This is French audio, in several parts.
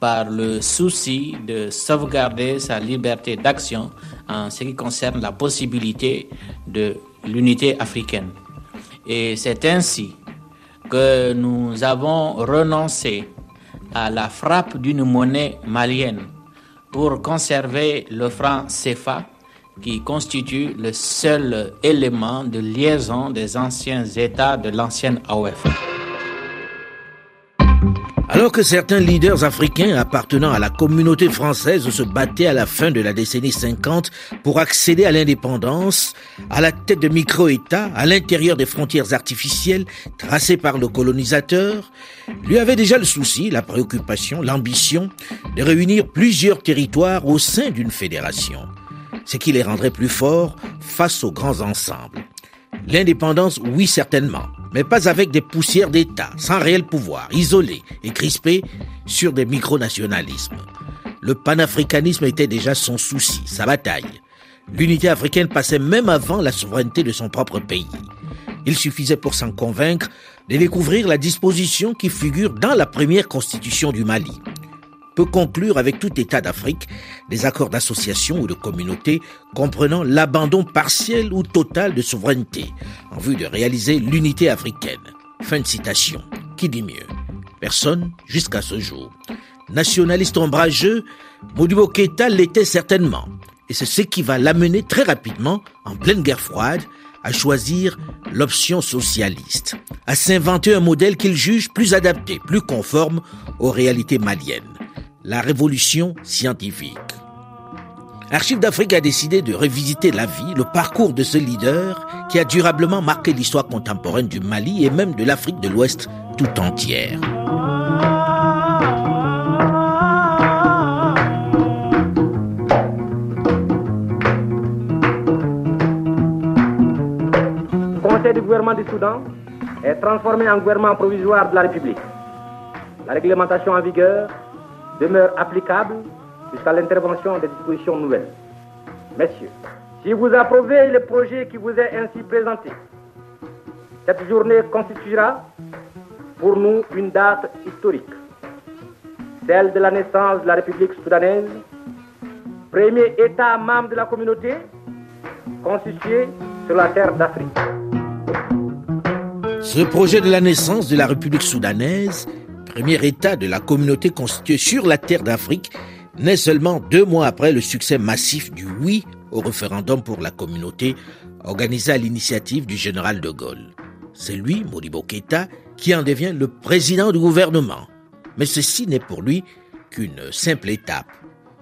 par le souci de sauvegarder sa liberté d'action en ce qui concerne la possibilité de l'unité africaine. Et c'est ainsi que nous avons renoncé à la frappe d'une monnaie malienne pour conserver le franc CFA qui constitue le seul élément de liaison des anciens États de l'ancienne AOF. Alors que certains leaders africains appartenant à la communauté française se battaient à la fin de la décennie 50 pour accéder à l'indépendance, à la tête de micro-États, à l'intérieur des frontières artificielles tracées par le colonisateur, lui avait déjà le souci, la préoccupation, l'ambition de réunir plusieurs territoires au sein d'une fédération, ce qui les rendrait plus forts face aux grands ensembles. L'indépendance, oui certainement, mais pas avec des poussières d'État, sans réel pouvoir, isolés et crispés sur des micronationalismes. Le panafricanisme était déjà son souci, sa bataille. L'unité africaine passait même avant la souveraineté de son propre pays. Il suffisait pour s'en convaincre de découvrir la disposition qui figure dans la première constitution du Mali, peut conclure avec tout État d'Afrique des accords d'association ou de communauté comprenant l'abandon partiel ou total de souveraineté en vue de réaliser l'unité africaine. Fin de citation. Qui dit mieux? Personne jusqu'à ce jour. Nationaliste ombrageux, Modibo Keita l'était certainement. Et c'est ce qui va l'amener très rapidement, en pleine guerre froide, à choisir l'option socialiste, à s'inventer un modèle qu'il juge plus adapté, plus conforme aux réalités maliennes la révolution scientifique. Archives d'Afrique a décidé de revisiter la vie, le parcours de ce leader qui a durablement marqué l'histoire contemporaine du Mali et même de l'Afrique de l'Ouest tout entière. Le Conseil du gouvernement du Soudan est transformé en gouvernement provisoire de la République. La réglementation en vigueur demeure applicable jusqu'à l'intervention des dispositions nouvelles. Messieurs, si vous approuvez le projet qui vous est ainsi présenté, cette journée constituera pour nous une date historique, celle de la naissance de la République soudanaise, premier État membre de la communauté constitué sur la terre d'Afrique. Ce projet de la naissance de la République soudanaise premier État de la communauté constituée sur la terre d'Afrique, naît seulement deux mois après le succès massif du oui au référendum pour la communauté organisé à l'initiative du général de Gaulle. C'est lui, Modibo Keïta, qui en devient le président du gouvernement. Mais ceci n'est pour lui qu'une simple étape.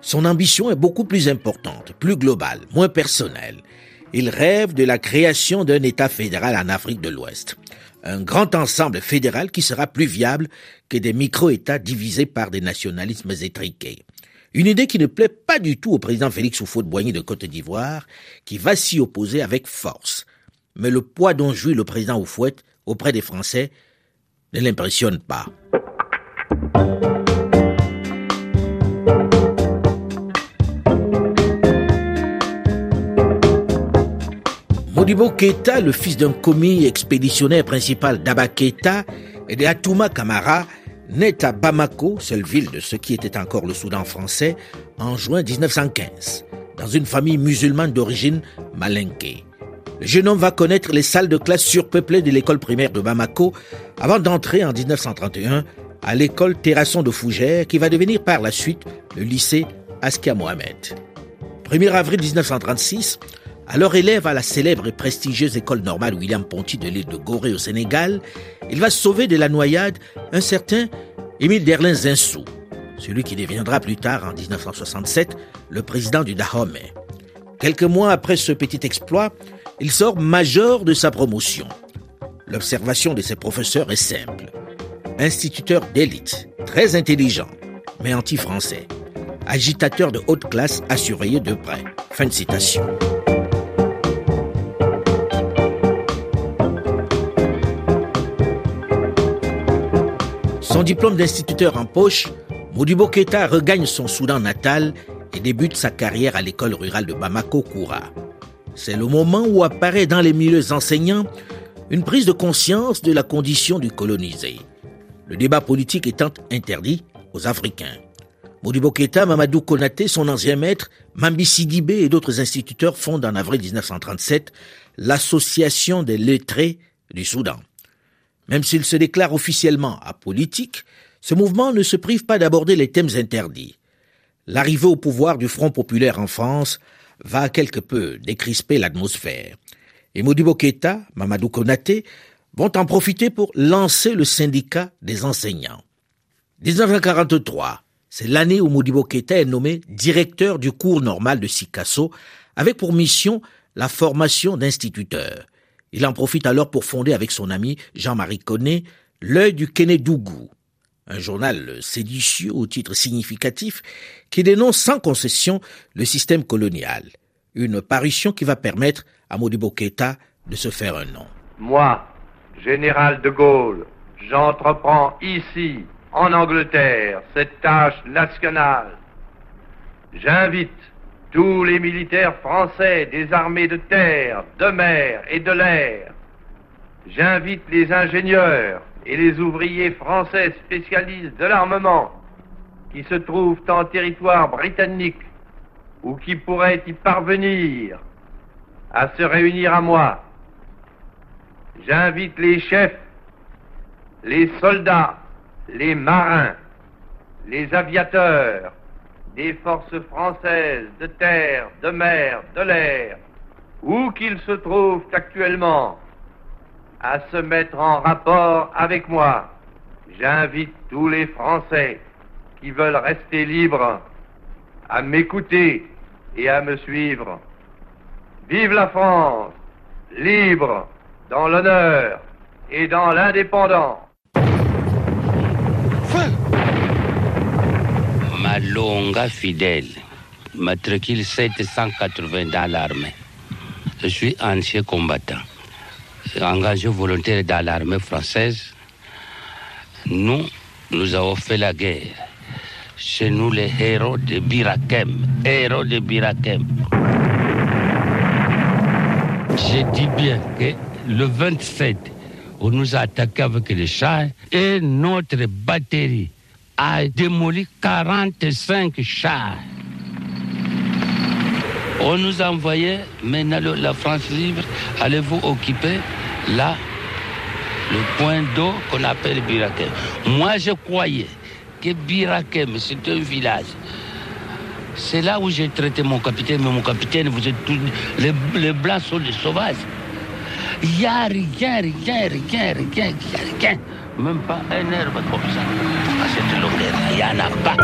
Son ambition est beaucoup plus importante, plus globale, moins personnelle. Il rêve de la création d'un État fédéral en Afrique de l'Ouest un grand ensemble fédéral qui sera plus viable que des micro-États divisés par des nationalismes étriqués. Une idée qui ne plaît pas du tout au président Félix Houphouët-Boigny de Côte d'Ivoire, qui va s'y opposer avec force. Mais le poids dont jouit le président Houphouët auprès des Français ne l'impressionne pas. Modibo Keita, le fils d'un commis expéditionnaire principal d'Aba Keita et de Kamara, naît à Bamako, seule ville de ce qui était encore le Soudan français, en juin 1915, dans une famille musulmane d'origine malinké. Le jeune homme va connaître les salles de classe surpeuplées de l'école primaire de Bamako avant d'entrer en 1931 à l'école Terrasson de Fougères qui va devenir par la suite le lycée Askia Mohamed. 1er avril 1936, alors élève à la célèbre et prestigieuse école normale William Ponty de l'île de Gorée au Sénégal, il va sauver de la noyade un certain Émile Derlin Zinsou, celui qui deviendra plus tard, en 1967, le président du Dahomey. Quelques mois après ce petit exploit, il sort major de sa promotion. L'observation de ses professeurs est simple. Instituteur d'élite, très intelligent, mais anti-français. agitateur de haute classe à surveiller de près. Fin de citation. Son diplôme d'instituteur en poche, Modibo Keita regagne son Soudan natal et débute sa carrière à l'école rurale de Bamako-Koura. C'est le moment où apparaît dans les milieux enseignants une prise de conscience de la condition du colonisé. Le débat politique étant interdit aux Africains. Modibo Keita, Mamadou Konaté, son ancien maître, Mambi Sidibé et d'autres instituteurs fondent en avril 1937 l'Association des lettrés du Soudan. Même s'il se déclare officiellement apolitique, ce mouvement ne se prive pas d'aborder les thèmes interdits. L'arrivée au pouvoir du Front populaire en France va quelque peu décrisper l'atmosphère. Et Modibo Keita, Mamadou Konaté vont en profiter pour lancer le syndicat des enseignants. 1943, c'est l'année où Modibo Keita est nommé directeur du cours normal de Sikasso, avec pour mission la formation d'instituteurs. Il en profite alors pour fonder avec son ami Jean-Marie Connet L'œil du Kénédougou, un journal séditieux au titre significatif qui dénonce sans concession le système colonial. Une parution qui va permettre à Modibo Keita de se faire un nom. Moi, général de Gaulle, j'entreprends ici en Angleterre cette tâche nationale. J'invite tous les militaires français des armées de terre, de mer et de l'air. J'invite les ingénieurs et les ouvriers français spécialistes de l'armement qui se trouvent en territoire britannique ou qui pourraient y parvenir à se réunir à moi. J'invite les chefs, les soldats, les marins, les aviateurs des forces françaises de terre, de mer, de l'air, où qu'ils se trouvent actuellement, à se mettre en rapport avec moi. J'invite tous les Français qui veulent rester libres à m'écouter et à me suivre. Vive la France, libre, dans l'honneur et dans l'indépendance. Malonga fidèle, matricule 780 dans l'armée. Je suis ancien combattant, engagé volontaire dans l'armée française. Nous, nous avons fait la guerre. Chez nous, les héros de Birakem, héros de Birakem. J'ai dit bien que le 27, on nous a attaqué avec les chars et notre batterie a démoli 45 chars. On nous a envoyé, maintenant la France libre, allez-vous occuper là le point d'eau qu'on appelle Birakem. Moi, je croyais que Birakem, c'est un village. C'est là où j'ai traité mon capitaine, mais mon capitaine, vous êtes tous. Les, blancs sont des sauvages. Il n'y a rien, rien, rien, rien, rien. Même pas un herbe comme ça. À cette longueur, il n'y en a pas.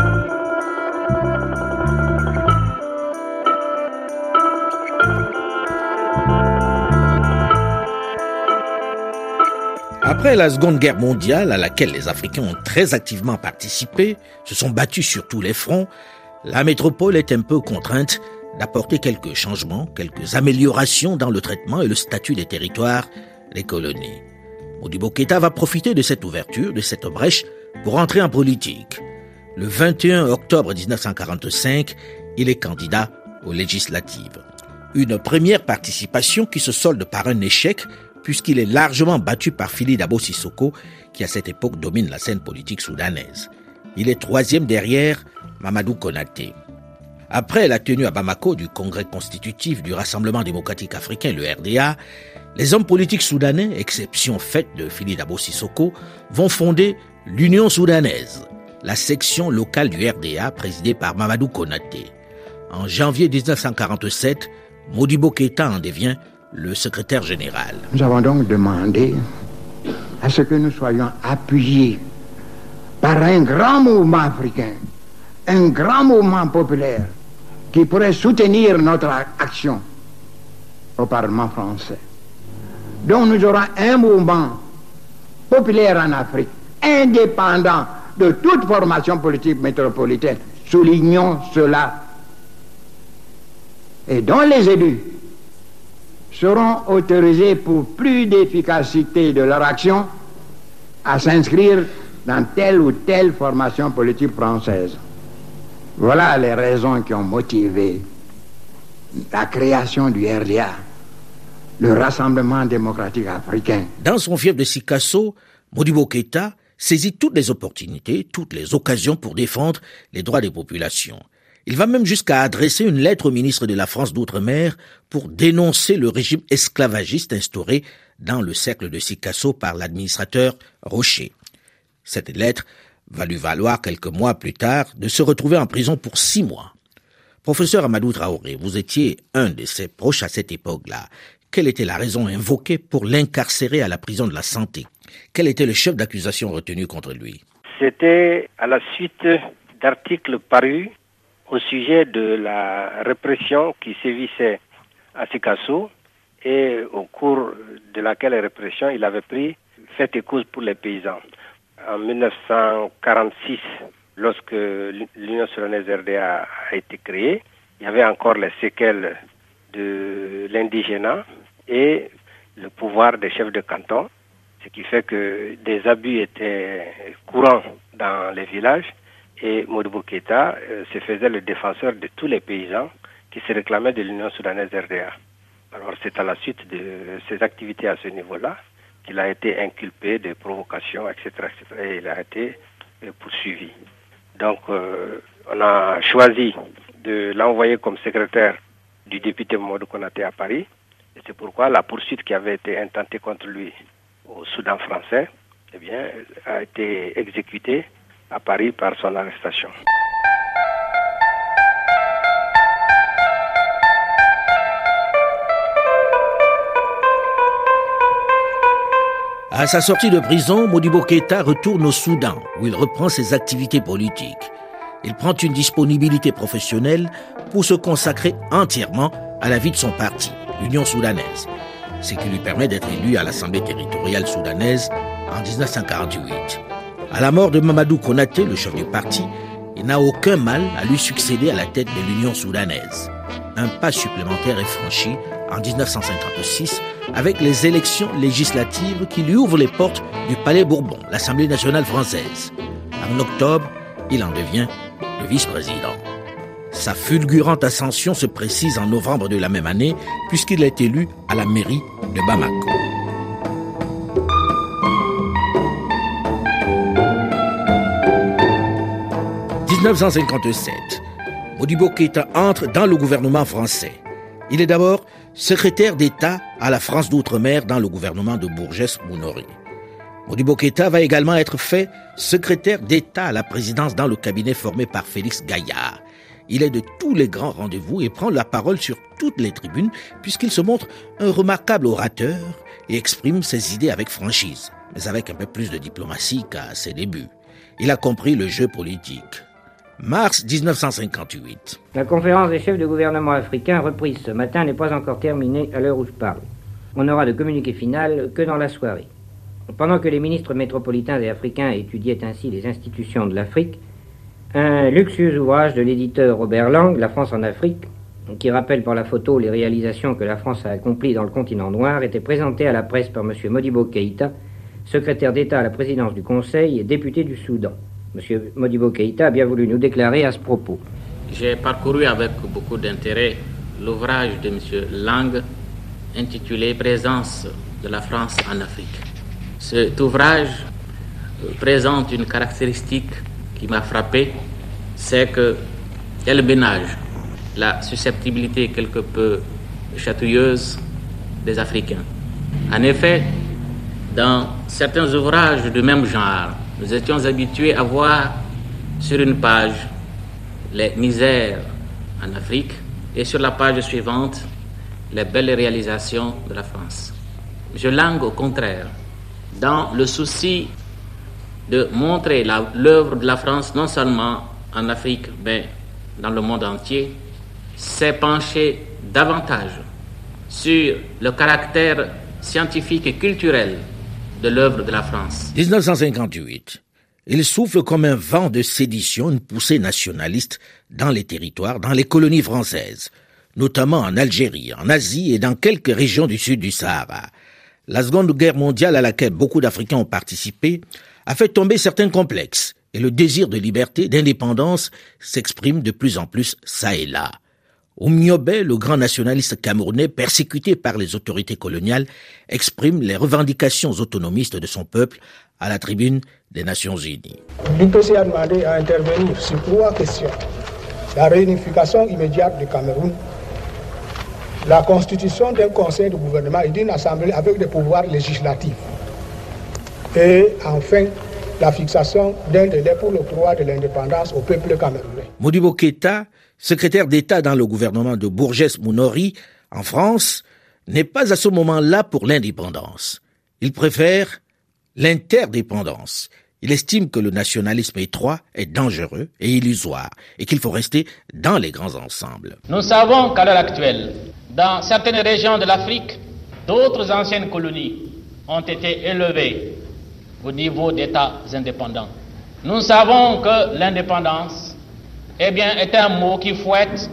Après la Seconde Guerre mondiale, à laquelle les Africains ont très activement participé, se sont battus sur tous les fronts, la métropole est un peu contrainte d'apporter quelques changements, quelques améliorations dans le traitement et le statut des territoires, les colonies. Modibo Keita va profiter de cette ouverture, de cette brèche, pour entrer en politique. Le 21 octobre 1945, il est candidat aux législatives. Une première participation qui se solde par un échec puisqu'il est largement battu par Phili Dabo Sissoko, qui à cette époque domine la scène politique soudanaise. Il est troisième derrière Mamadou Konaté. Après la tenue à Bamako du Congrès constitutif du Rassemblement démocratique africain, le RDA, les hommes politiques soudanais, exception faite de Phili Dabo Sissoko, vont fonder l'Union soudanaise, la section locale du RDA présidée par Mamadou Konaté. En janvier 1947, Modibo Keita en devient le secrétaire général. Nous avons donc demandé à ce que nous soyons appuyés par un grand mouvement africain, un grand mouvement populaire qui pourrait soutenir notre action au Parlement français. Donc nous aurons un mouvement populaire en Afrique, indépendant de toute formation politique métropolitaine, Soulignons cela. Et dont les élus seront autorisés pour plus d'efficacité de leur action à s'inscrire dans telle ou telle formation politique française. Voilà les raisons qui ont motivé la création du RDA, le Rassemblement démocratique africain. Dans son fief de Sikasso, Modibo Keita saisit toutes les opportunités, toutes les occasions pour défendre les droits des populations. Il va même jusqu'à adresser une lettre au ministre de la France d'Outre-mer pour dénoncer le régime esclavagiste instauré dans le cercle de Sikasso par l'administrateur Rocher. Cette lettre va lui valoir quelques mois plus tard de se retrouver en prison pour six mois. Professeur Amadou Traoré, vous étiez un de ses proches à cette époque-là. Quelle était la raison invoquée pour l'incarcérer à la prison de la santé? Quel était le chef d'accusation retenu contre lui? C'était à la suite d'articles parus au sujet de la répression qui sévissait à Sikasso et au cours de laquelle répression il avait pris fait et cause pour les paysans. En 1946, lorsque l'Union soudanaise RDA a été créée, il y avait encore les séquelles de l'indigénat et le pouvoir des chefs de canton, ce qui fait que des abus étaient courants dans les villages et Modibo Keita euh, se faisait le défenseur de tous les paysans qui se réclamaient de l'Union soudanaise RDA. Alors c'est à la suite de ses activités à ce niveau-là qu'il a été inculpé de provocation, etc., etc. et il a été euh, poursuivi. Donc, euh, on a choisi de l'envoyer comme secrétaire du député Mamadou Konaté à Paris. C'est pourquoi la poursuite qui avait été intentée contre lui au Soudan français eh bien, a été exécutée à Paris par son arrestation. À sa sortie de prison, Modibo Keita retourne au Soudan, où il reprend ses activités politiques. Il prend une disponibilité professionnelle pour se consacrer entièrement à la vie de son parti, l'Union soudanaise, ce qui lui permet d'être élu à l'Assemblée territoriale soudanaise en 1948. À la mort de Mamadou Konaté, le chef du parti, il n'a aucun mal à lui succéder à la tête de l'Union soudanaise. Un pas supplémentaire est franchi en 1956 avec les élections législatives qui lui ouvrent les portes du Palais Bourbon, l'Assemblée nationale française. En octobre, il en devient le vice-président. Sa fulgurante ascension se précise en novembre de la même année, puisqu'il est élu à la mairie de Bamako. « 1957, Modibo Keita entre dans le gouvernement français. Il est d'abord secrétaire d'État à la France d'outre-mer dans le gouvernement de Bourges Mounoré. Modibo Keita va également être fait secrétaire d'État à la présidence dans le cabinet formé par Félix Gaillard. Il est de tous les grands rendez-vous et prend la parole sur toutes les tribunes puisqu'il se montre un remarquable orateur et exprime ses idées avec franchise, mais avec un peu plus de diplomatie qu'à ses débuts. Il a compris le jeu politique. Mars 1958. La conférence des chefs de gouvernement africains reprise ce matin n'est pas encore terminée à l'heure où je parle. On n'aura de communiqué final que dans la soirée. Pendant que les ministres métropolitains et africains étudiaient ainsi les institutions de l'Afrique, un luxueux ouvrage de l'éditeur Robert Lang, La France en Afrique, qui rappelle par la photo les réalisations que la France a accomplies dans le continent noir, était présenté à la presse par M. Modibo Keïta, secrétaire d'État à la présidence du Conseil et député du Soudan. M. Modibo Keïta a bien voulu nous déclarer à ce propos. J'ai parcouru avec beaucoup d'intérêt l'ouvrage de M. Lang intitulé Présence de la France en Afrique. Cet ouvrage présente une caractéristique m'a frappé, c'est qu'elle ménage la susceptibilité quelque peu chatouilleuse des Africains. En effet, dans certains ouvrages de même genre, nous étions habitués à voir sur une page les misères en Afrique et sur la page suivante les belles réalisations de la France. Je langue au contraire, dans le souci de montrer l'œuvre de la France non seulement en Afrique, mais dans le monde entier, s'est penché davantage sur le caractère scientifique et culturel de l'œuvre de la France. 1958. il souffle comme un vent de sédition une poussée nationaliste dans les territoires, dans les colonies françaises, notamment en Algérie, en Asie et dans quelques régions du sud du Sahara. La Seconde Guerre mondiale à laquelle beaucoup d'Africains ont participé a fait tomber certains complexes et le désir de liberté, d'indépendance s'exprime de plus en plus ça et là. Oumniobé, le grand nationaliste camerounais persécuté par les autorités coloniales, exprime les revendications autonomistes de son peuple à la tribune des Nations Unies. L'UPC a demandé à intervenir sur trois questions. La réunification immédiate du Cameroun, la constitution d'un conseil de gouvernement et d'une assemblée avec des pouvoirs législatifs. Et enfin, la fixation d'un délai pour le droit de l'indépendance au peuple camerounais. Modibo Keita, secrétaire d'État dans le gouvernement de Bourges Mounori, en France, n'est pas à ce moment-là pour l'indépendance. Il préfère l'interdépendance. Il estime que le nationalisme étroit est dangereux et illusoire et qu'il faut rester dans les grands ensembles. Nous savons qu'à l'heure actuelle, dans certaines régions de l'Afrique, d'autres anciennes colonies ont été élevées au niveau d'États indépendants. Nous savons que l'indépendance eh bien, est un mot qui fouette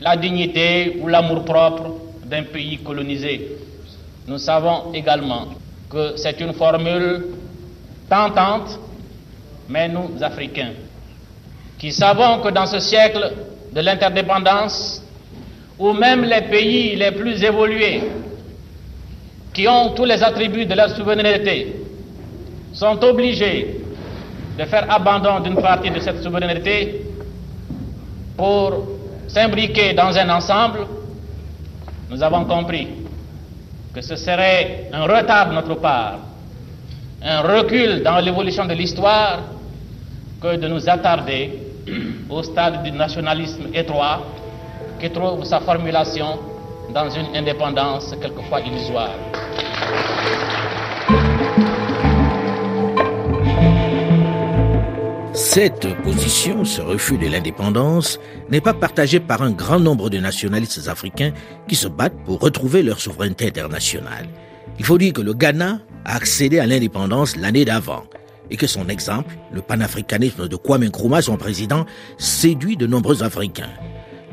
la dignité ou l'amour-propre d'un pays colonisé. Nous savons également que c'est une formule tentante, mais nous, Africains, qui savons que dans ce siècle de l'interdépendance, où même les pays les plus évolués, qui ont tous les attributs de la souveraineté, sont obligés de faire abandon d'une partie de cette souveraineté pour s'imbriquer dans un ensemble, nous avons compris que ce serait un retard de notre part, un recul dans l'évolution de l'histoire que de nous attarder au stade du nationalisme étroit qui trouve sa formulation dans une indépendance quelquefois illusoire. Cette position, ce refus de l'indépendance, n'est pas partagée par un grand nombre de nationalistes africains qui se battent pour retrouver leur souveraineté internationale. Il faut dire que le Ghana a accédé à l'indépendance l'année d'avant et que son exemple, le panafricanisme de Kwame Nkrumah, son président, séduit de nombreux Africains.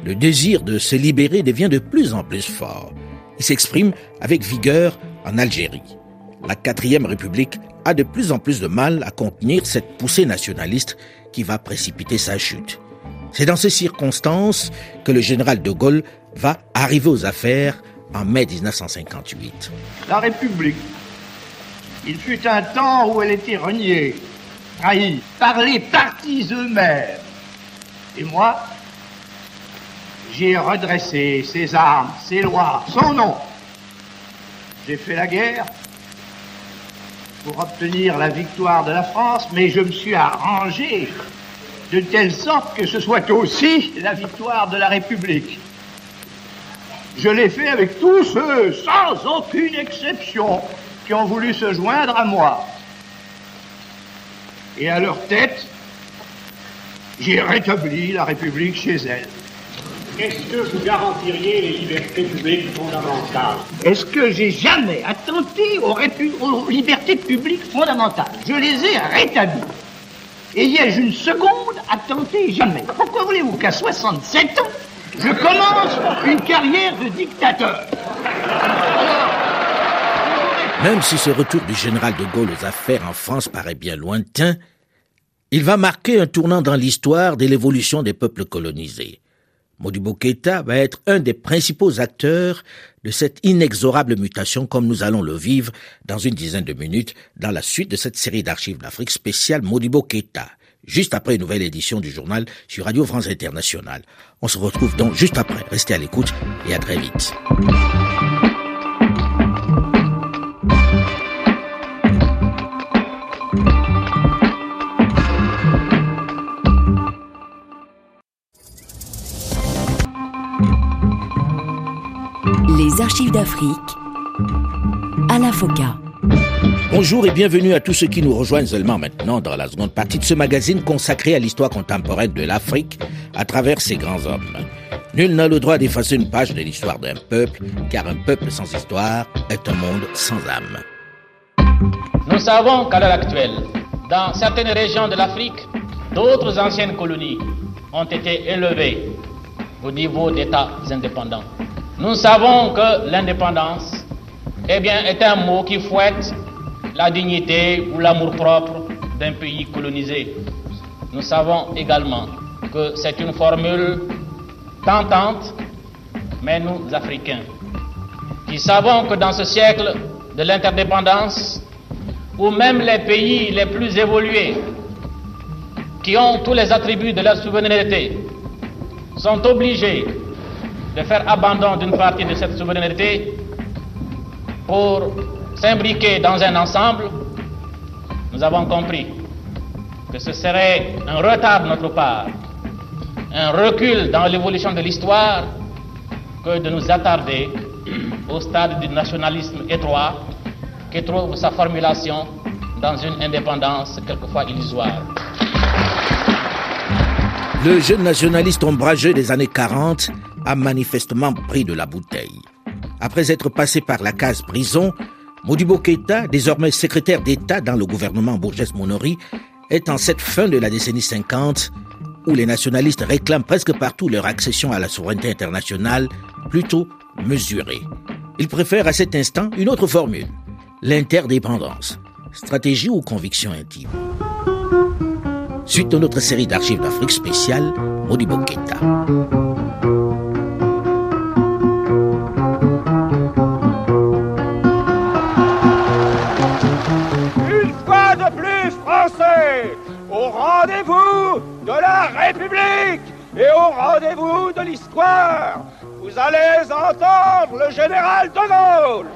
Le désir de se libérer devient de plus en plus fort. Il s'exprime avec vigueur en Algérie. La quatrième république a de plus en plus de mal à contenir cette poussée nationaliste qui va précipiter sa chute. C'est dans ces circonstances que le général de Gaulle va arriver aux affaires en mai 1958. La République, il fut un temps où elle était reniée, trahie par les partis eux-mêmes. Et moi, j'ai redressé ses armes, ses lois, son nom. J'ai fait la guerre pour obtenir la victoire de la France, mais je me suis arrangé de telle sorte que ce soit aussi la victoire de la République. Je l'ai fait avec tous ceux, sans aucune exception, qui ont voulu se joindre à moi. Et à leur tête, j'ai rétabli la République chez elle. Est-ce que vous garantiriez les libertés publiques fondamentales Est-ce que j'ai jamais attenté aux, aux, libertés publiques fondamentales? Je les ai rétablies. Et y ai-je une seconde attenté Jamais. Pourquoi voulez-vous qu'à 67 ans, je commence une carrière de dictateur? Même si ce retour du général de Gaulle aux affaires en France paraît bien lointain, il va marquer un tournant dans l'histoire de l'évolution des peuples colonisés. Modibo Keita va être un des principaux acteurs de cette inexorable mutation comme nous allons le vivre dans une dizaine de minutes dans la suite de cette série d'archives d'Afrique spéciale Modibo Keita, juste après une nouvelle édition du journal sur Radio France Internationale. On se retrouve donc juste après. Restez à l'écoute et à très vite. Les archives d'Afrique à la FOCA. Bonjour et bienvenue à tous ceux qui nous rejoignent seulement maintenant dans la seconde partie de ce magazine consacré à l'histoire contemporaine de l'Afrique à travers ses grands hommes. Nul n'a le droit d'effacer une page de l'histoire d'un peuple, car un peuple sans histoire est un monde sans âme. Nous savons qu'à l'heure actuelle, dans certaines régions de l'Afrique, d'autres anciennes colonies ont été élevées au niveau d'États indépendants. Nous savons que l'indépendance eh bien, est un mot qui fouette la dignité ou l'amour-propre d'un pays colonisé. Nous savons également que c'est une formule tentante, mais nous, Africains, qui savons que dans ce siècle de l'interdépendance, où même les pays les plus évolués, qui ont tous les attributs de la souveraineté, sont obligés de faire abandon d'une partie de cette souveraineté pour s'imbriquer dans un ensemble, nous avons compris que ce serait un retard de notre part, un recul dans l'évolution de l'histoire que de nous attarder au stade du nationalisme étroit qui trouve sa formulation dans une indépendance quelquefois illusoire. Le jeune nationaliste ombrageux des années 40 a manifestement pris de la bouteille. Après être passé par la case prison, Modibo Keïta, désormais secrétaire d'État dans le gouvernement Bourges Monori, est en cette fin de la décennie 50 où les nationalistes réclament presque partout leur accession à la souveraineté internationale, plutôt mesurée. Ils préfèrent à cet instant une autre formule, l'interdépendance, stratégie ou conviction intime? Suite à notre série d'archives d'Afrique spéciale, Modibo Keïta. au rendez-vous de la République et au rendez-vous de l'histoire. Vous allez entendre le général de Gaulle.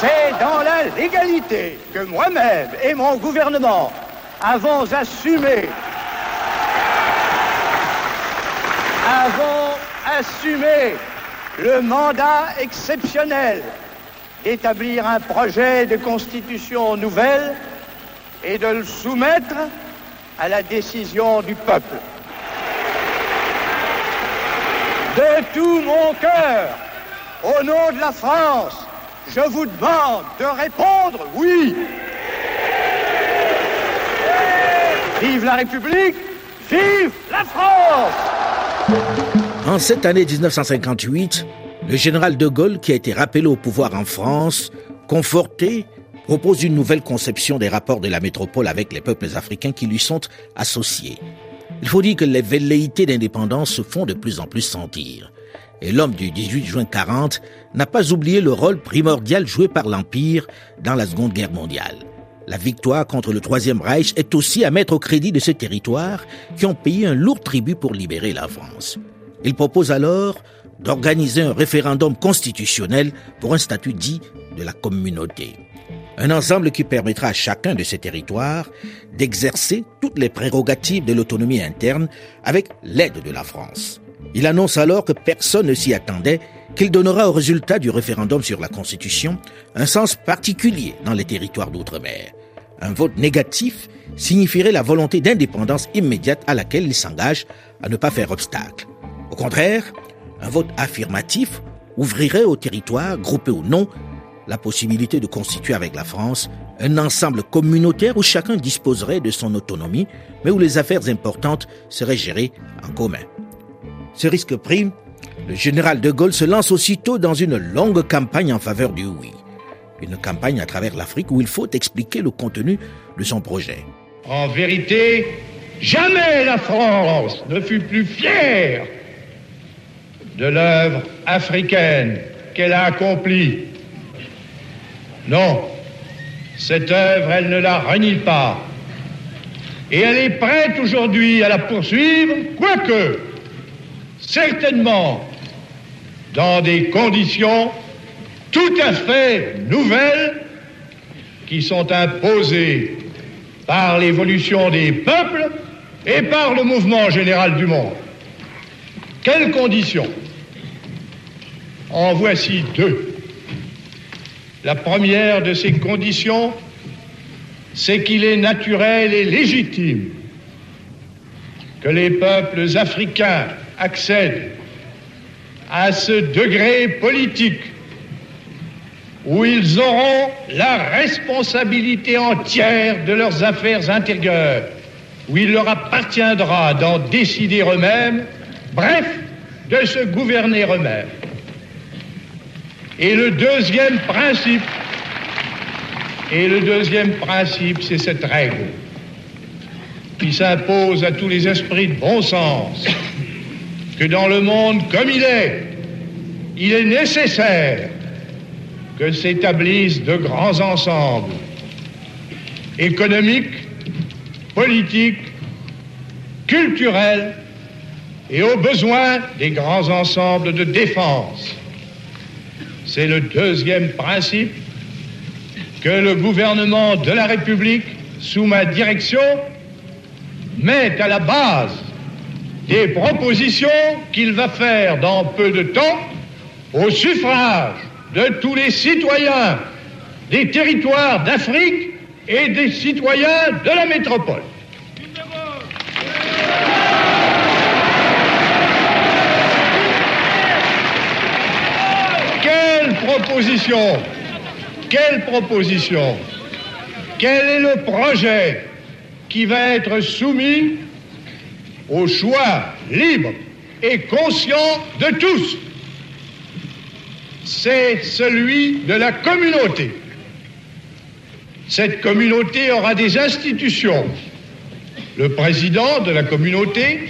C'est dans la légalité que moi-même et mon gouvernement avons assumé, avons assumé le mandat exceptionnel d'établir un projet de constitution nouvelle et de le soumettre à la décision du peuple. De tout mon cœur, au nom de la France, je vous demande de répondre oui. Vive la République, vive la France En cette année 1958, le général de Gaulle, qui a été rappelé au pouvoir en France, conforté, propose une nouvelle conception des rapports de la métropole avec les peuples africains qui lui sont associés. Il faut dire que les velléités d'indépendance se font de plus en plus sentir. Et l'homme du 18 juin 40 n'a pas oublié le rôle primordial joué par l'Empire dans la Seconde Guerre mondiale. La victoire contre le Troisième Reich est aussi à mettre au crédit de ces territoires qui ont payé un lourd tribut pour libérer la France. Il propose alors d'organiser un référendum constitutionnel pour un statut dit de la communauté. Un ensemble qui permettra à chacun de ces territoires d'exercer toutes les prérogatives de l'autonomie interne avec l'aide de la France. Il annonce alors que personne ne s'y attendait, qu'il donnera au résultat du référendum sur la Constitution un sens particulier dans les territoires d'outre-mer. Un vote négatif signifierait la volonté d'indépendance immédiate à laquelle il s'engage à ne pas faire obstacle. Au contraire, un vote affirmatif ouvrirait aux territoires, groupés ou non, la possibilité de constituer avec la France un ensemble communautaire où chacun disposerait de son autonomie, mais où les affaires importantes seraient gérées en commun. Ce risque pris, le général de Gaulle se lance aussitôt dans une longue campagne en faveur du oui. Une campagne à travers l'Afrique où il faut expliquer le contenu de son projet. En vérité, jamais la France ne fut plus fière de l'œuvre africaine qu'elle a accomplie. Non, cette œuvre, elle ne la renie pas. Et elle est prête aujourd'hui à la poursuivre, quoique, certainement, dans des conditions tout à fait nouvelles qui sont imposées par l'évolution des peuples et par le mouvement général du monde. Quelles conditions? En voici deux. La première de ces conditions, c'est qu'il est naturel et légitime que les peuples africains accèdent à ce degré politique où ils auront la responsabilité entière de leurs affaires intérieures, où il leur appartiendra d'en décider eux-mêmes, bref, de se gouverner eux-mêmes. Et le deuxième principe, et le deuxième principe, c'est cette règle qui s'impose à tous les esprits de bon sens, que dans le monde comme il est, il est nécessaire que s'établissent de grands ensembles économiques, politiques, culturels et au besoin des grands ensembles de défense. C'est le deuxième principe que le gouvernement de la République, sous ma direction, met à la base des propositions qu'il va faire dans peu de temps au suffrage de tous les citoyens des territoires d'Afrique et des citoyens de la métropole. Quelle proposition Quelle proposition Quel est le projet qui va être soumis au choix libre et conscient de tous c'est celui de la communauté. Cette communauté aura des institutions. Le président de la communauté,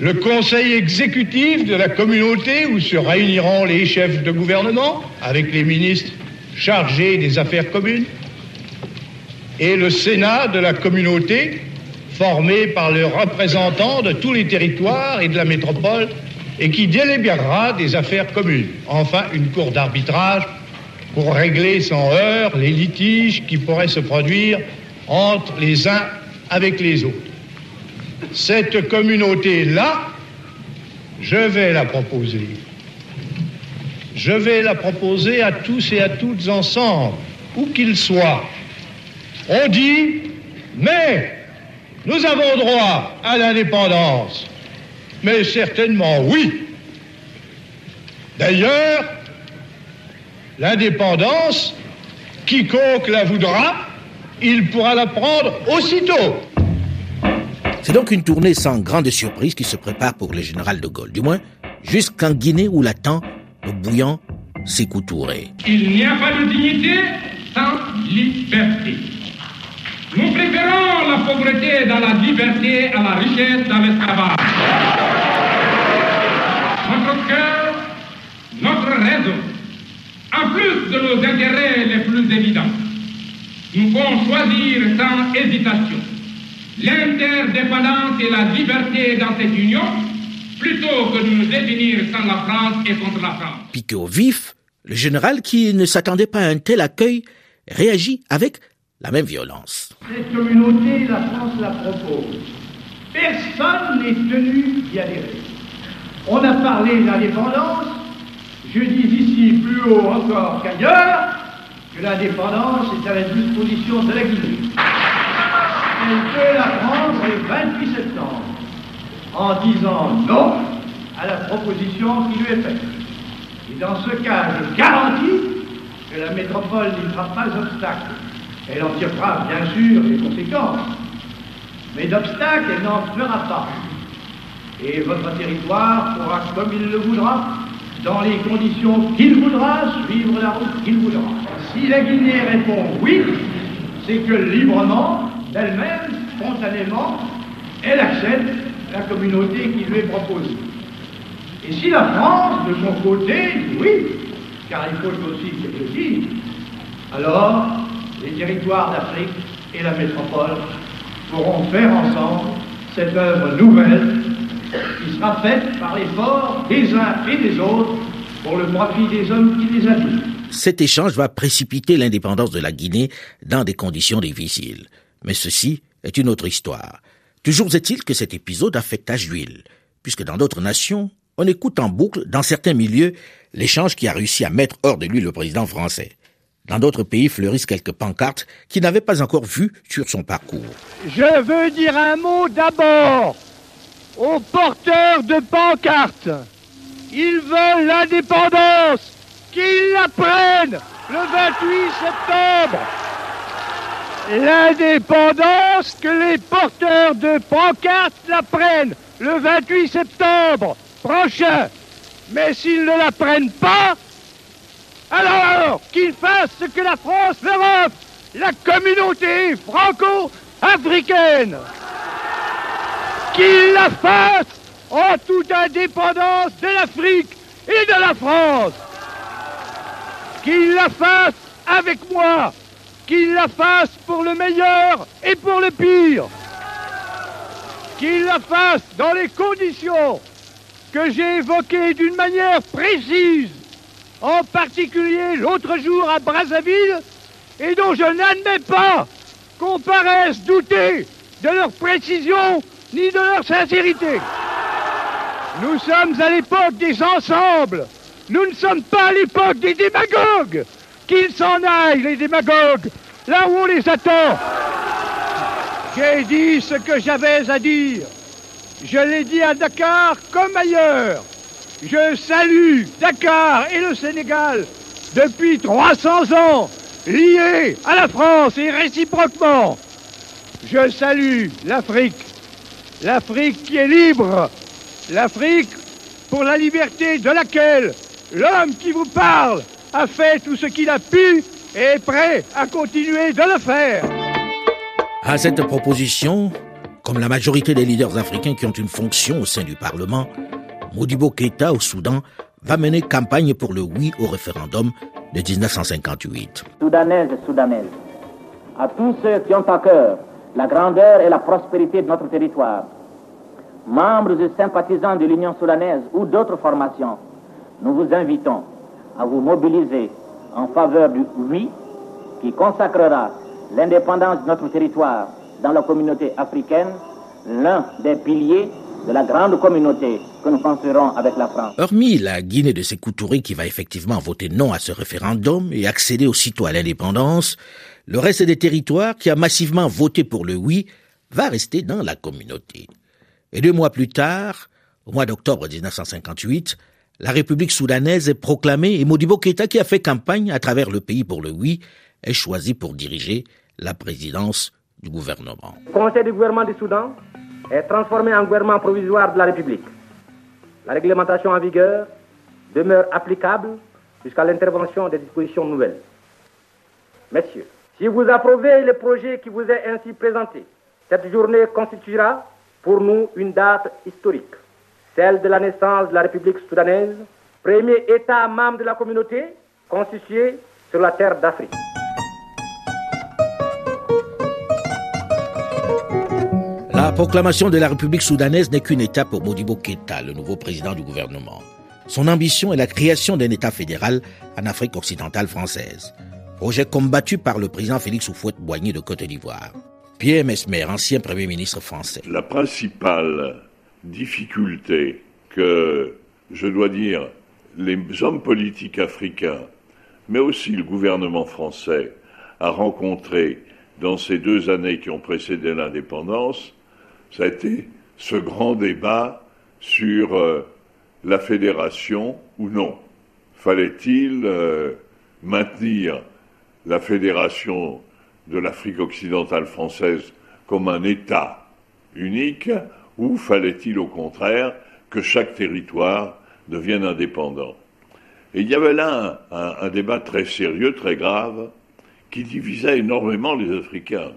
le conseil exécutif de la communauté où se réuniront les chefs de gouvernement avec les ministres chargés des affaires communes, et le Sénat de la communauté formé par les représentants de tous les territoires et de la métropole et qui délibérera des affaires communes. Enfin, une cour d'arbitrage pour régler sans heurts les litiges qui pourraient se produire entre les uns avec les autres. Cette communauté-là, je vais la proposer. Je vais la proposer à tous et à toutes ensemble, où qu'ils soient. On dit, mais nous avons droit à l'indépendance. Mais certainement oui. D'ailleurs, l'indépendance, quiconque la voudra, il pourra la prendre aussitôt. C'est donc une tournée sans grande surprise qui se prépare pour le général de Gaulle, du moins jusqu'en Guinée où l'attend le bouillant Sékou Touré. Il n'y a pas de dignité sans liberté. Nous préférons la pauvreté dans la liberté à la richesse dans l'esclavage. Notre cœur, notre raison, en plus de nos intérêts les plus évidents, nous pouvons choisir sans hésitation l'interdépendance et la liberté dans cette union plutôt que de nous définir sans la France et contre la France. Piqué au vif, le général qui ne s'attendait pas à un tel accueil réagit avec la même violence. Cette communauté, la France la propose. Personne n'est tenu d'y adhérer. On a parlé d'indépendance. Je dis ici plus haut encore qu'ailleurs que l'indépendance est à la disposition de la Guinée. Elle peut la prendre le 28 septembre en disant non à la proposition qui lui est faite. Et dans ce cas, je garantis que la métropole n'y fera pas obstacle elle en tirera bien sûr les conséquences. Mais d'obstacle, elle n'en fera pas. Et votre territoire pourra, comme il le voudra, dans les conditions qu'il voudra, suivre la route qu'il voudra. Si la Guinée répond oui, c'est que librement, d'elle-même, spontanément, elle accepte la communauté qui lui est proposée. Et si la France, de son côté, dit oui, car il faut aussi qu'elle le dise, alors les territoires d'Afrique et la métropole pourront faire ensemble cette œuvre nouvelle qui sera faite par l'effort des uns et des autres pour le profit des hommes qui les habitent. Cet échange va précipiter l'indépendance de la Guinée dans des conditions difficiles. Mais ceci est une autre histoire. Toujours est-il que cet épisode affecte à Juil, puisque dans d'autres nations, on écoute en boucle, dans certains milieux, l'échange qui a réussi à mettre hors de lui le président français. Dans d'autres pays fleurissent quelques pancartes qu'il n'avait pas encore vues sur son parcours. Je veux dire un mot d'abord aux porteurs de pancartes. Ils veulent l'indépendance. qu'ils la prennent le 28 septembre. L'indépendance, que les porteurs de pancartes la prennent le 28 septembre prochain. Mais s'ils ne la prennent pas, alors qu'ils fassent ce que la France leur offre, la communauté franco-africaine. Qu'ils la fassent en toute indépendance de l'Afrique et de la France. Qu'ils la fassent avec moi, qu'ils la fassent pour le meilleur et pour le pire. Qu'ils la fassent dans les conditions que j'ai évoquées d'une manière précise, en particulier l'autre jour à Brazzaville, et dont je n'admets pas qu'on paraisse douter de leur précision ni de leur sincérité. Nous sommes à l'époque des ensembles. Nous ne sommes pas à l'époque des démagogues. Qu'ils s'en aillent, les démagogues, là où on les attend. J'ai dit ce que j'avais à dire. Je l'ai dit à Dakar comme ailleurs. Je salue Dakar et le Sénégal depuis 300 ans, liés à la France et réciproquement. Je salue l'Afrique, l'Afrique qui est libre, l'Afrique pour la liberté de laquelle l'homme qui vous parle a fait tout ce qu'il a pu et est prêt à continuer de le faire. À cette proposition, comme la majorité des leaders africains qui ont une fonction au sein du Parlement, Modibo Keita au Soudan va mener campagne pour le oui au référendum de 1958. Soudanaises et Soudanaises, à tous ceux qui ont à cœur la grandeur et la prospérité de notre territoire, membres et sympathisants de l'Union soudanaise ou d'autres formations, nous vous invitons à vous mobiliser en faveur du oui qui consacrera l'indépendance de notre territoire dans la communauté africaine, l'un des piliers de la grande communauté que nous construirons avec la France. Hormis la Guinée de Sékou Touré qui va effectivement voter non à ce référendum et accéder aussitôt à l'indépendance, le reste des territoires qui a massivement voté pour le oui va rester dans la communauté. Et deux mois plus tard, au mois d'octobre 1958, la République soudanaise est proclamée et Modibo Keita, qui a fait campagne à travers le pays pour le oui, est choisi pour diriger la présidence du gouvernement. Le Conseil du gouvernement du Soudan est transformé en gouvernement provisoire de la République. La réglementation en vigueur demeure applicable jusqu'à l'intervention des dispositions nouvelles. Messieurs, si vous approuvez le projet qui vous est ainsi présenté, cette journée constituera pour nous une date historique, celle de la naissance de la République soudanaise, premier État membre de la communauté constitué sur la terre d'Afrique. Proclamation de la République soudanaise n'est qu'une étape pour Modibo Keita, le nouveau président du gouvernement. Son ambition est la création d'un État fédéral en Afrique occidentale française. Projet combattu par le président Félix Houphouët-Boigny de Côte d'Ivoire. Pierre Mesmer, ancien Premier ministre français. La principale difficulté que, je dois dire, les hommes politiques africains, mais aussi le gouvernement français, a rencontré dans ces deux années qui ont précédé l'indépendance, ça a été ce grand débat sur euh, la fédération ou non. Fallait-il euh, maintenir la fédération de l'Afrique occidentale française comme un État unique ou fallait-il au contraire que chaque territoire devienne indépendant? Il y avait là un, débat très sérieux, très grave, qui divisait énormément les Africains.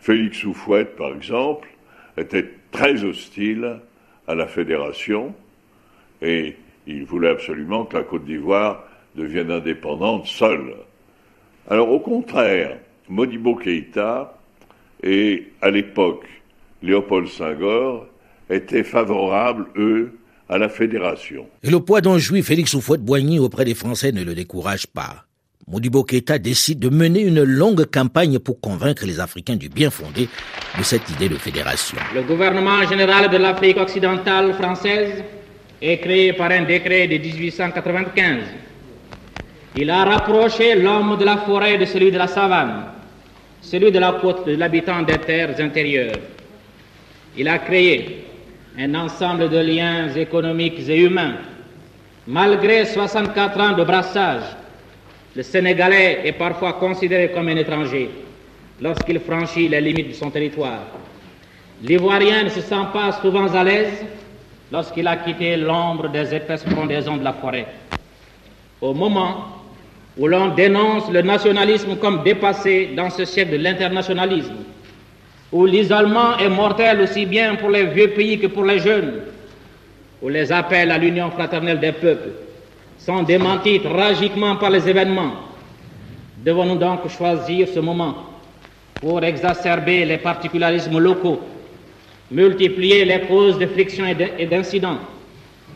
Félix Houphouët, par exemple, était très hostile à la fédération et il voulait absolument que la Côte d'Ivoire devienne indépendante seule. Alors au contraire, Modibo Keïta et à l'époque Léopold Senghor étaient favorables, eux, à la fédération. Et le poids dont jouit Félix Houphouët-Boigny auprès des Français ne le décourage pas. Modibo décide de mener une longue campagne pour convaincre les Africains du bien fondé de cette idée de fédération. Le gouvernement général de l'Afrique occidentale française est créé par un décret de 1895. Il a rapproché l'homme de la forêt de celui de la savane, celui de la côte de l'habitant des terres intérieures. Il a créé un ensemble de liens économiques et humains Malgré 64 ans de brassage, le Sénégalais est parfois considéré comme un étranger lorsqu'il franchit les limites de son territoire. L'Ivoirien ne se sent pas souvent à l'aise lorsqu'il a quitté l'ombre des épaisses frondaisons de la forêt. Au moment où l'on dénonce le nationalisme comme dépassé dans ce siècle de l'internationalisme, où l'isolement est mortel aussi bien pour les vieux pays que pour les jeunes, où les appels à l'union fraternelle des peuples sont démentis tragiquement par les événements, devons-nous donc choisir ce moment pour exacerber les particularismes locaux, multiplier les causes de friction et d'incidents,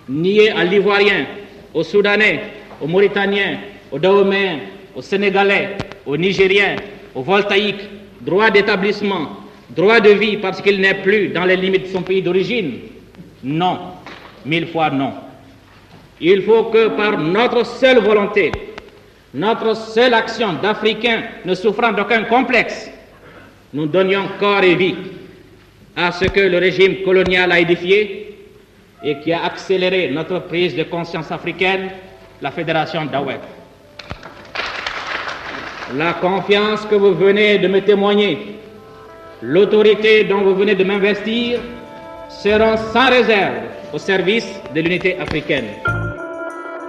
nier à l'Ivoirien, aux Soudanais, aux Mauritaniens, aux Dahoméens, aux Sénégalais, aux Nigériens, aux Voltaïques, droit d'établissement, droit de vie parce qu'il n'est plus dans les limites de son pays d'origine? Non, mille fois non. Il faut que par notre seule volonté, notre seule action d'Africains ne souffrant d'aucun complexe, nous donnions corps et vie à ce que le régime colonial a édifié et qui a accéléré notre prise de conscience africaine, la Fédération d'Awek. La confiance que vous venez de me témoigner, l'autorité dont vous venez de m'investir seront sans réserve au service de l'unité africaine.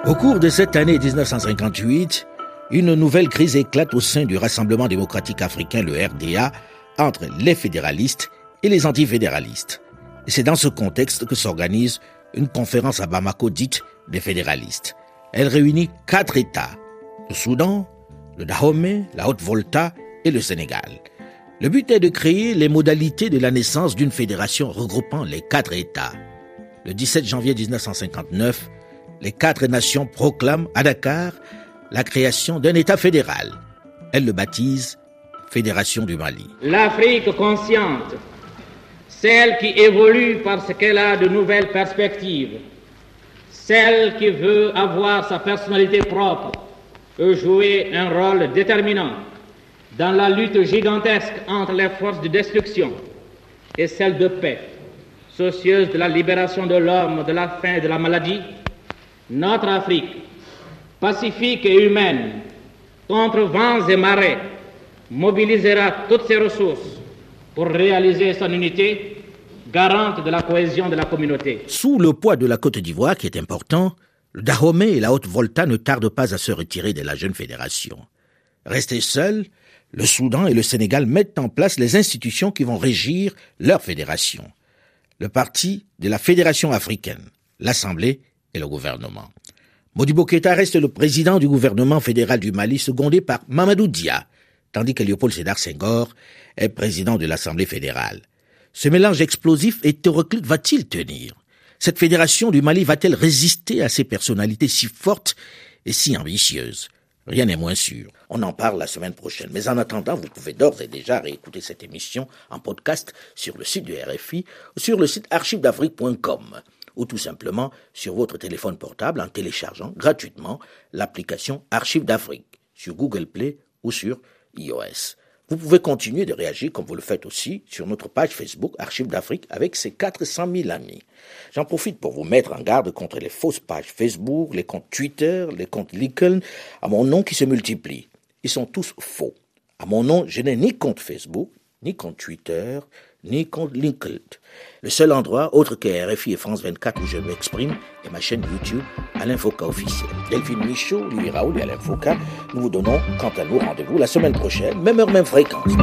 Au cours de cette année 1958, une nouvelle crise éclate au sein du Rassemblement démocratique africain, le RDA, entre les fédéralistes et les antifédéralistes. Et c'est dans ce contexte que s'organise une conférence à Bamako dite des fédéralistes. Elle réunit quatre États, le Soudan, le Dahomey, la Haute-Volta et le Sénégal. Le but est de créer les modalités de la naissance d'une fédération regroupant les quatre États. Le 17 janvier 1959, les quatre nations proclament à Dakar la création d'un État fédéral. Elles le baptisent Fédération du Mali. L'Afrique consciente, celle qui évolue parce qu'elle a de nouvelles perspectives, celle qui veut avoir sa personnalité propre, peut jouer un rôle déterminant dans la lutte gigantesque entre les forces de destruction et celles de paix, soucieuse de la libération de l'homme, de la faim et de la maladie, notre Afrique, pacifique et humaine, contre vents et marées, mobilisera toutes ses ressources pour réaliser son unité, garante de la cohésion de la communauté. Sous le poids de la Côte d'Ivoire, qui est important, le Dahomey et la Haute-Volta ne tardent pas à se retirer de la jeune fédération. Restés seuls, le Soudan et le Sénégal mettent en place les institutions qui vont régir leur fédération. Le parti de la Fédération africaine, l'Assemblée et le gouvernement. Modibo Keïta reste le président du gouvernement fédéral du Mali, secondé par Mamadou Dia, tandis que Léopold Sédar Senghor est président de l'Assemblée fédérale. Ce mélange explosif et hétéroclite va-t-il tenir? Cette fédération du Mali va-t-elle résister à ces personnalités si fortes et si ambitieuses? Rien n'est moins sûr. On en parle la semaine prochaine. Mais en attendant, vous pouvez d'ores et déjà réécouter cette émission en podcast sur le site du RFI ou sur le site archivedafrique.com ou tout simplement sur votre téléphone portable en téléchargeant gratuitement l'application Archives d'Afrique sur Google Play ou sur iOS. Vous pouvez continuer de réagir comme vous le faites aussi sur notre page Facebook Archives d'Afrique avec ses 400 000 amis. J'en profite pour vous mettre en garde contre les fausses pages Facebook, les comptes Twitter, les comptes LinkedIn à mon nom qui se multiplient. Ils sont tous faux. À mon nom, je n'ai ni compte Facebook, ni compte Twitter, ni LinkedIn. Le seul endroit, autre que RFI et France 24 où je m'exprime, est ma chaîne YouTube Alain Foucault officiel. Delphine Michaud, Louis Raoul et Alain Foucault, nous vous donnons quant à nous rendez-vous la semaine prochaine, même heure, même fréquence.